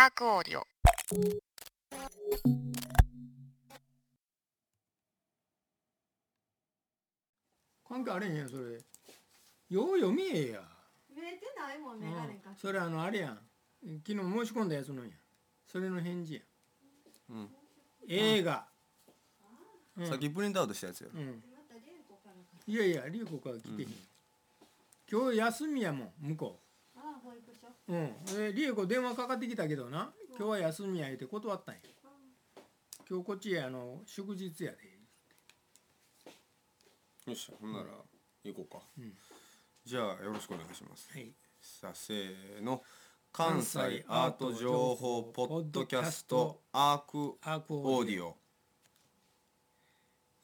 アークオーディオ。関係あれへんやんそれ。よう読みえや、見えてないもんうんメガネかけそれあのあれやん。昨日申し込んだやつのん。やそれの返事やうん、映画、うん。さっきプリントアウトしたやつよまうん。たレンコからかいやいやリュウコから来てへん、今日休みやもん向こああ保育所ううん。でリエコ電話かかってきたけどな。今日は休みや言うて断ったんや。今日こっちへあの祝日やで。よっしゃほんなら行こうか、うん。じゃあよろしくお願いします。はい。さあせーの。関西アート情報ポッドキャストアークアークオーディオ。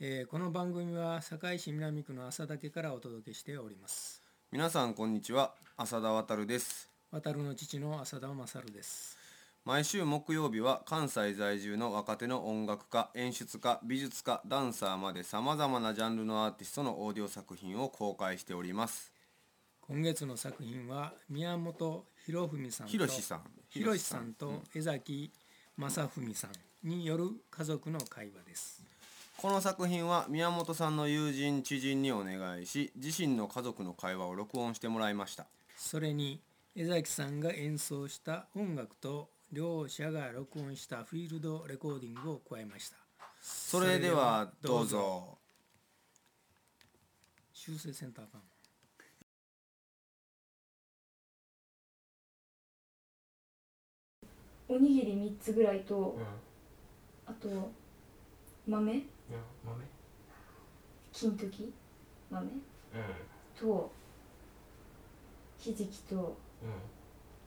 えーこの番組は堺市南区の朝岳からお届けしております皆さんこんにちは。浅田渉です。渡るの父の浅田勝です。毎週木曜日は関西在住の若手の音楽家演出家美術家ダンサーまでさまざまなジャンルのアーティストのオーディオ作品を公開しております。今月の作品は宮本博文さんとひろしさん。ひろしさんとうん江崎正文さんによる家族の会話ですこの作品は宮本さんの友人知人にお願いし自身の家族の会話を録音してもらいました。それに江崎さんが演奏した音楽と両者が録音したフィールドレコーディングを加えました。それではどうぞ。修正センターかもおにぎり3つぐらいとうん。あと豆？うん豆？金時？豆？うん。とひじきとうん。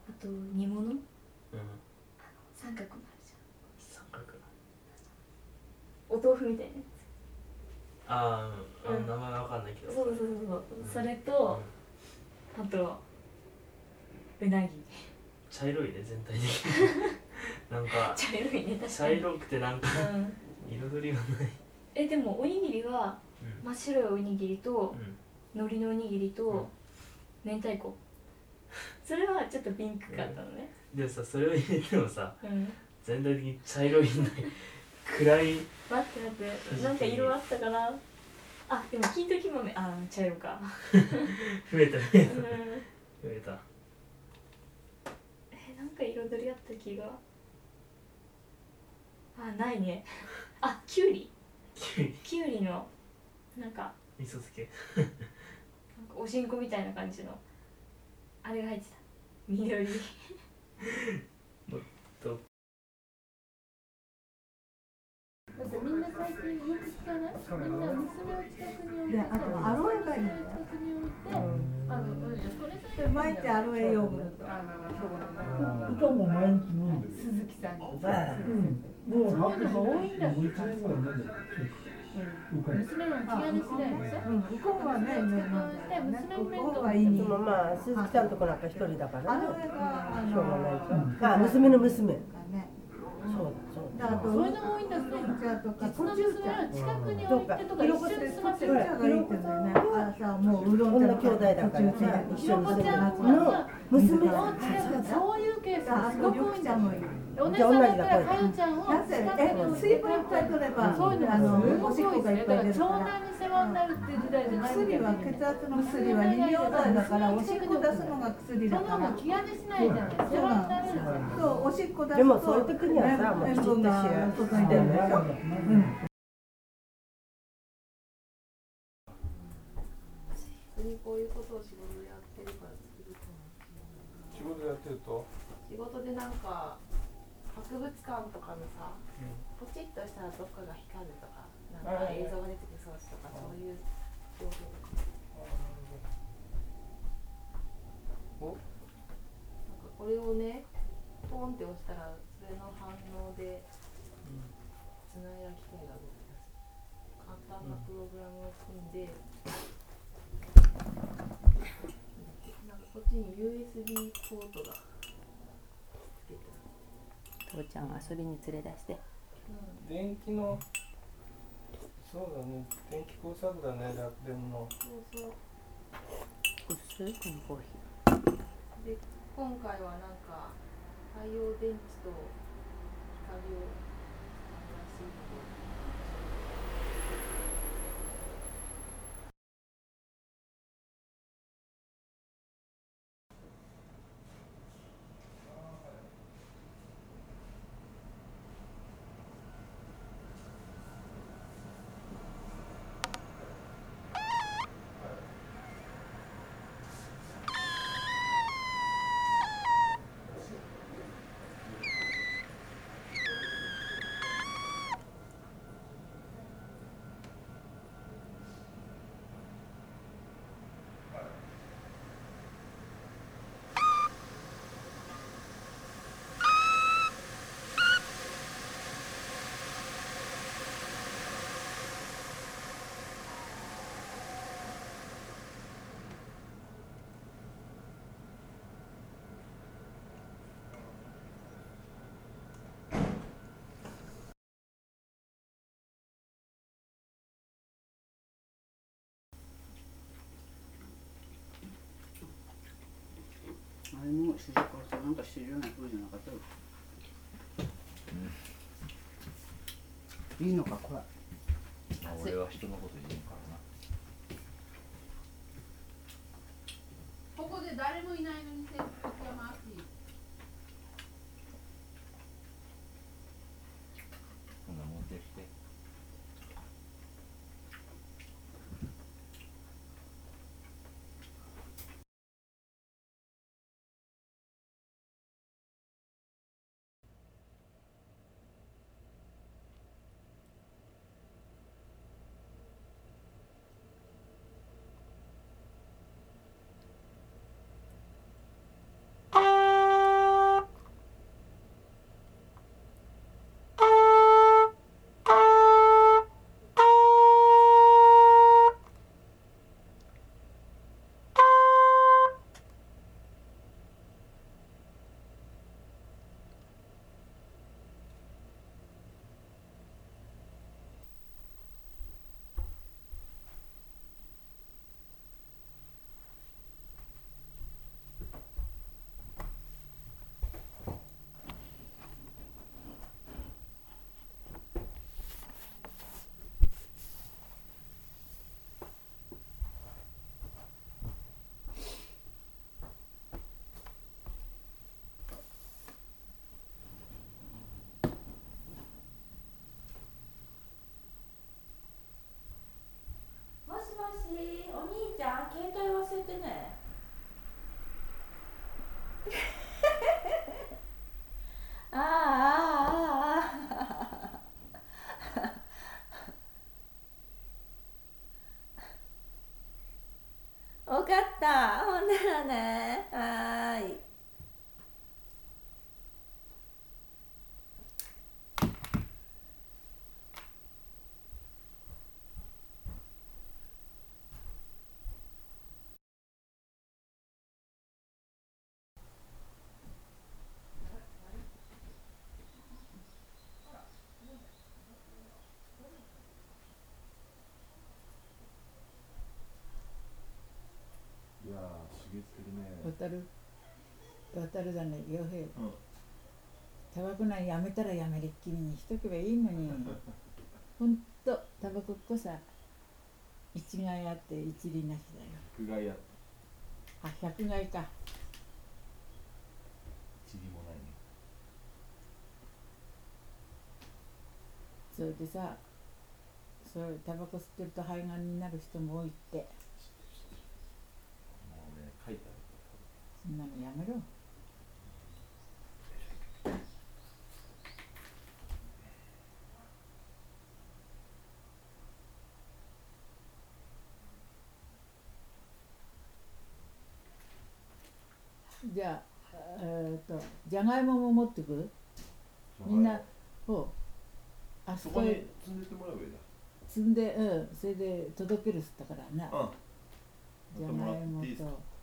あと煮物？うん。三角のあるじ三角？ゃんお豆腐みたいなやあーうん。あうん。名前わかんないけど。つそうそうそうそう。うん。それとあとうなぎ。茶色いね全体的に。なんか茶色いね確か茶に色くてなんかうん。彩りがないえでもおにぎりはうん。真っ白いおにぎりとうん。海苔のおにぎりうん。と明太子。それはちょっとピンクかったのね。でもさそれを入れてもさうん。全体的に茶色いない暗い。待って待ってなんか色あったかな？あでも金時豆。あ茶色か。増えたねうん。増えた。えなんか彩りあった気が。あないね。あきゅうりきゅうり。のなんか味噌漬け。なんかおしんこみたいな感じのあれが入ってた。緑。だってみんな最近よく聞かな？いみんな娘を近くに置いてであとアロエがいいんだよ。近くに置いてあのうんそれさで巻いてアロエヨーグルト歌も毎日飲んでる。鈴木さんにうん。もう多いんだもう一年ぐらい飲んでる。娘の気兼ね向こうはね娘も面向こう倒がいいにでもまあ鈴木さんとこなんか一人だからあしょうがないあ娘の娘ねそういうのも多いんだってウーロン茶とか実の娘は近くに置いてとか一緒に済ませ茶るがいんだよね。あさもうウーロン茶女兄弟だから。ね一緒に住んの娘お家でそういうケースがすごく多いんだ。もんお姉さんだったらかよちゃんをだって近くえに置いて水分いっぱい取ればそういうのあのがおしっこがいっぱい出る腸から内に世話になるっていう時代じゃない薬は血圧の薬は利尿剤だからおしっこ出すのが薬だから。そのも気兼ねしないじゃない世話になるうおしっこ出すとでもそういう時にはさもうきちっとし塩分が外に出るでしょう。んこういうことを仕事でやってるから仕事やってると？仕事でなんか博物館とかのさ、ポチッとしたらどっかが光るとかなんか映像が出てくる装置とかそういう情報。とかお？なんかこれをねポンって押したらそれの反応でつないだ機械が動き出す。簡単なプログラムを組んで、なんかこっちに USB ポートが父ちゃんを遊びに連れ出して電気の。そうだね。電気工作だね。楽天の。そうそう薄いこのコーヒで今回はなんか太陽電池と光を使うらしいけどあれも主人公さなんかしてるような風じゃなかったよ、いいのかこれ。まあ俺は人のこと言うからな。ここで誰もいないのに扇風機は回っていいほんなら持ってきてね渡る。渡るだね洋平タバコなんやめたらやめる。っきりにしとけばいいのに。ほんとタバコっこさ一害あって一理なしだよ。苦害やあ百害か。ちりもないね。それでさそれタバコ吸ってると肺がんになる人も多いってもうね書いてあるそんなのやめろ。じゃあえっ、とじゃがいもも持ってくる？みんなほう。あそそこへ積んでってもらえばいいだ。積んでうん。それで届けるっつったからな。うん。じゃがいもと「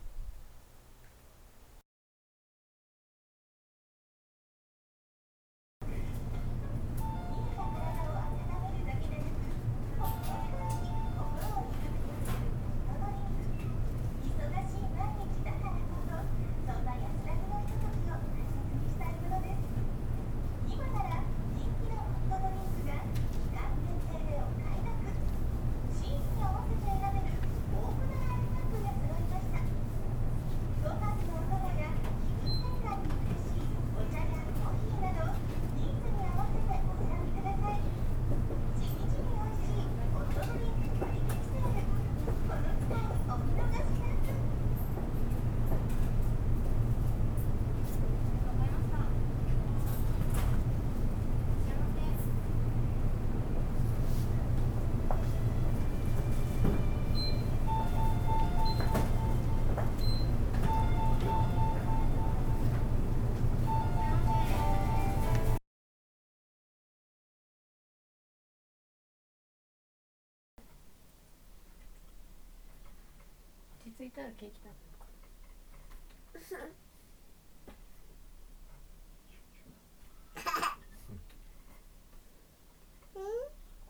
いたらケーキ食べるか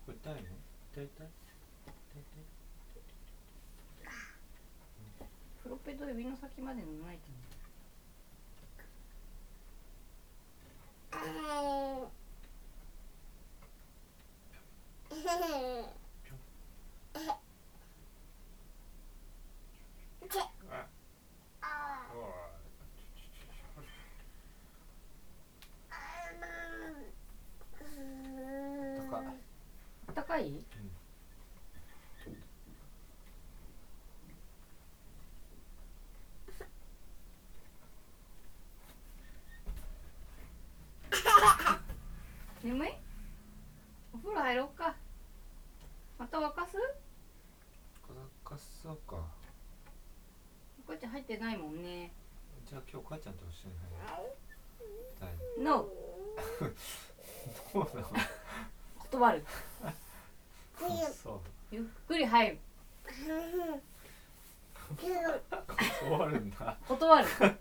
これ痛いの？痛い痛い？痛い痛いプロペド指の先まで塗らないとねいあったかい？眠い？お風呂入ろうか。また沸かす？かそうか。こっち入ってないもんね。じゃあ今日母ちゃんと一緒に入る。NO どうなの？断るゆっくり入る。断るん。だ断るはい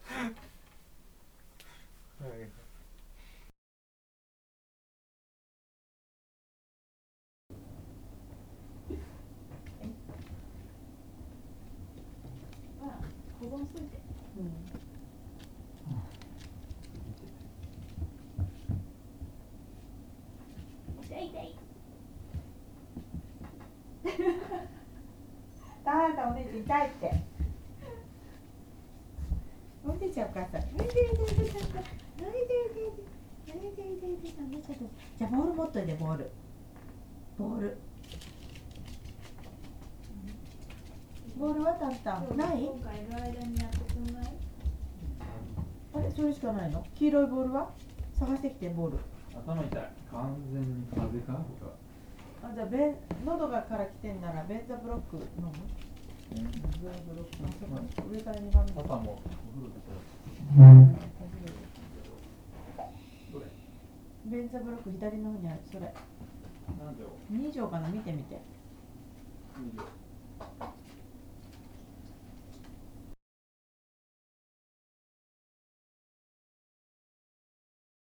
痛いって。おいちゃんお母さ。んおいでおいでおいでおいでおいでおいでおいでじゃボール持っといてボール。ボール。ボールはたった。ない？今回いる間にやってくんない？あれそれしかないの？黄色いボールは？探してきてボール。頭痛い。完全に風邪か？あじゃあ喉がから来てんならベンザブロック飲む？ベンザブロック左の方にあるそれ2錠かな見てみて。